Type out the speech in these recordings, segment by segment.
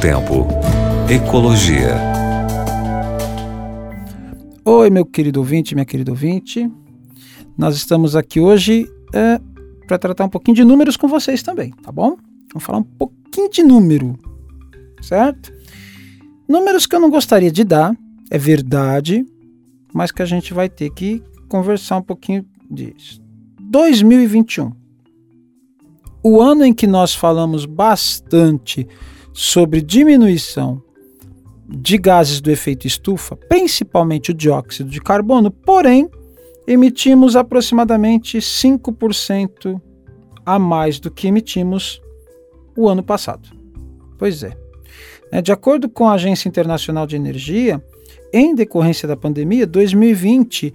tempo. Ecologia. Oi, meu querido ouvinte, minha querida ouvinte. Nós estamos aqui hoje é, para tratar um pouquinho de números com vocês também, tá bom? Vamos falar um pouquinho de número, certo? Números que eu não gostaria de dar, é verdade, mas que a gente vai ter que conversar um pouquinho disso. 2021. O ano em que nós falamos bastante sobre diminuição de gases do efeito estufa, principalmente o dióxido de carbono, porém emitimos aproximadamente 5% a mais do que emitimos o ano passado. Pois é. é. De acordo com a Agência Internacional de Energia, em decorrência da pandemia, 2020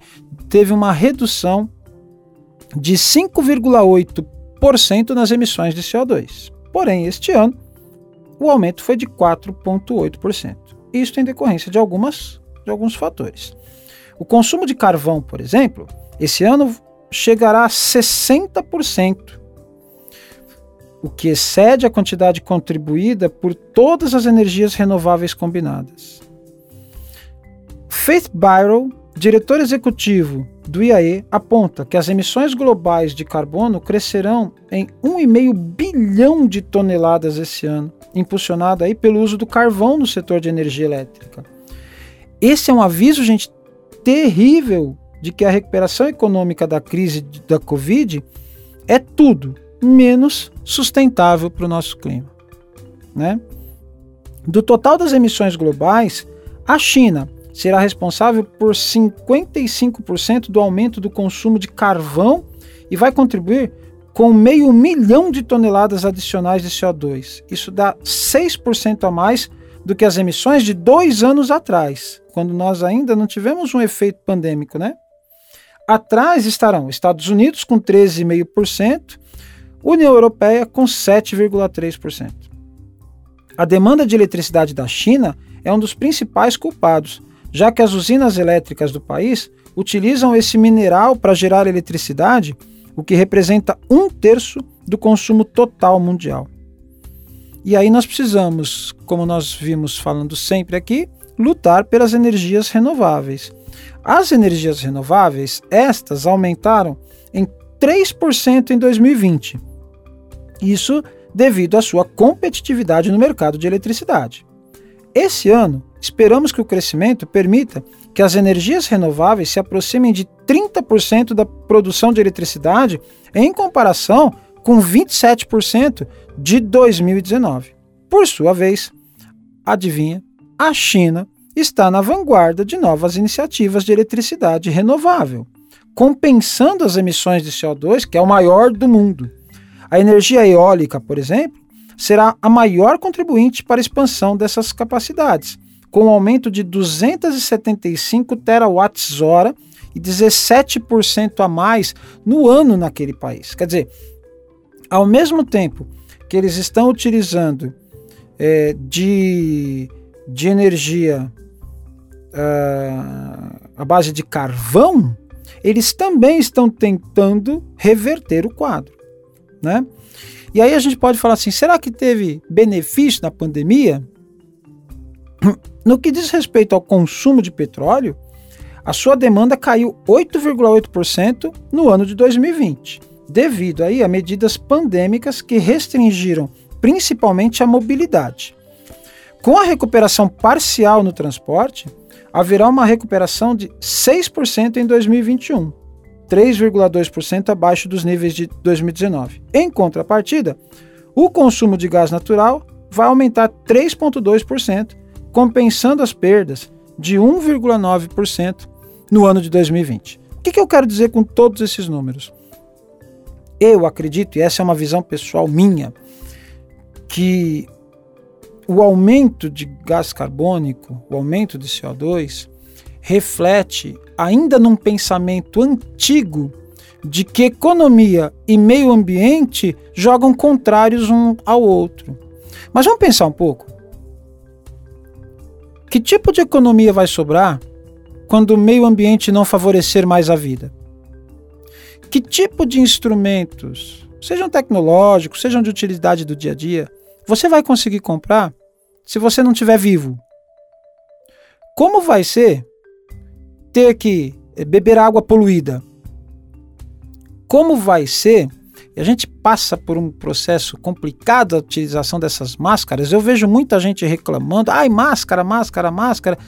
teve uma redução de 5,8% nas emissões de CO2. Porém, este ano, o aumento foi de 4,8%. Isto em decorrência de, algumas, de alguns fatores. O consumo de carvão, por exemplo, esse ano chegará a 60%, o que excede a quantidade contribuída por todas as energias renováveis combinadas. Faith Byron, diretor executivo do IAE, aponta que as emissões globais de carbono crescerão em 1,5 bilhão de toneladas esse ano, impulsionado aí pelo uso do carvão no setor de energia elétrica. Esse é um aviso, gente, terrível de que a recuperação econômica da crise da Covid é tudo menos sustentável para o nosso clima. Né? Do total das emissões globais, a China será responsável por 55% do aumento do consumo de carvão e vai contribuir com meio milhão de toneladas adicionais de CO2. Isso dá 6% a mais do que as emissões de dois anos atrás, quando nós ainda não tivemos um efeito pandêmico, né? Atrás estarão Estados Unidos com 13,5%, União Europeia com 7,3%. A demanda de eletricidade da China é um dos principais culpados, já que as usinas elétricas do país utilizam esse mineral para gerar eletricidade, o que representa um terço do consumo total mundial. E aí nós precisamos, como nós vimos falando sempre aqui, lutar pelas energias renováveis. As energias renováveis, estas aumentaram em 3% em 2020. Isso devido à sua competitividade no mercado de eletricidade. Esse ano, esperamos que o crescimento permita que as energias renováveis se aproximem de 30% da produção de eletricidade em comparação com 27% de 2019. Por sua vez, adivinha, a China está na vanguarda de novas iniciativas de eletricidade renovável, compensando as emissões de CO2, que é o maior do mundo. A energia eólica, por exemplo, será a maior contribuinte para a expansão dessas capacidades, com um aumento de 275 terawatts-hora e 17% a mais no ano naquele país. Quer dizer, ao mesmo tempo que eles estão utilizando é, de, de energia uh, à base de carvão, eles também estão tentando reverter o quadro. Né? E aí a gente pode falar assim: será que teve benefício na pandemia? No que diz respeito ao consumo de petróleo, a sua demanda caiu 8,8% no ano de 2020, devido aí a medidas pandêmicas que restringiram principalmente a mobilidade. Com a recuperação parcial no transporte, haverá uma recuperação de 6% em 2021, 3,2% abaixo dos níveis de 2019. Em contrapartida, o consumo de gás natural vai aumentar 3,2%, compensando as perdas de 1,9% no ano de 2020. O que, eu quero dizer com todos esses números? Eu acredito, e essa é uma visão pessoal minha, que o aumento de gás carbônico, o aumento de CO2, reflete ainda num pensamento antigo de que economia e meio ambiente jogam contrários um ao outro. Mas vamos pensar um pouco. Que tipo de economia vai sobrar quando o meio ambiente não favorecer mais a vida? Que tipo de instrumentos, sejam tecnológicos, sejam de utilidade do dia a dia, você vai conseguir comprar se você não estiver vivo? Como vai ser ter que beber água poluída? Como vai ser? A gente passa por um processo complicado a utilização dessas máscaras. Eu vejo muita gente reclamando: ai, máscara, máscara, máscara.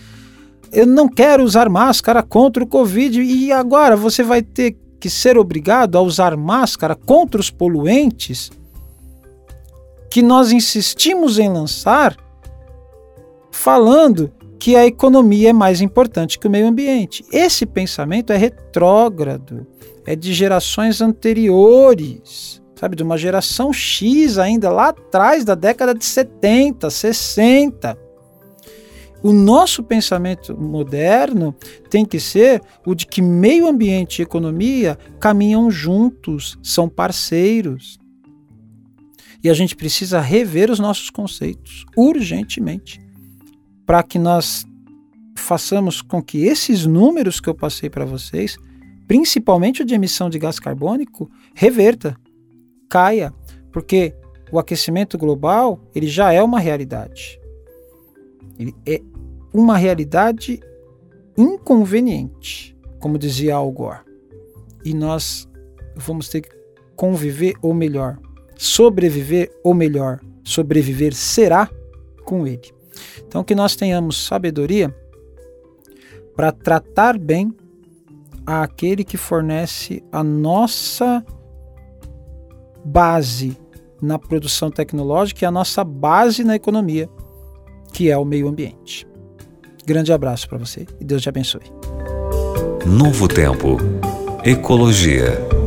Eu não quero usar máscara contra o Covid. E agora você vai ter que ser obrigado a usar máscara contra os poluentes que nós insistimos em lançar, falando que a economia é mais importante que o meio ambiente. Esse pensamento é retrógrado, é de gerações anteriores, sabe, de uma geração X ainda lá atrás da década de 70, 60. O nosso pensamento moderno tem que ser o de que meio ambiente e economia caminham juntos, são parceiros. E a gente precisa rever os nossos conceitos urgentemente para que nós façamos com que esses números que eu passei para vocês, principalmente o de emissão de gás carbônico, reverta, caia, porque o aquecimento global ele já é uma realidade. Ele é uma realidade inconveniente, como dizia Al Gore. E nós vamos ter que conviver, ou melhor, sobreviver, ou melhor, sobreviver será com ele. Então, que nós tenhamos sabedoria para tratar bem aquele que fornece a nossa base na produção tecnológica e a nossa base na economia, que é o meio ambiente. Grande abraço para você e Deus te abençoe. Novo Tempo. Ecologia.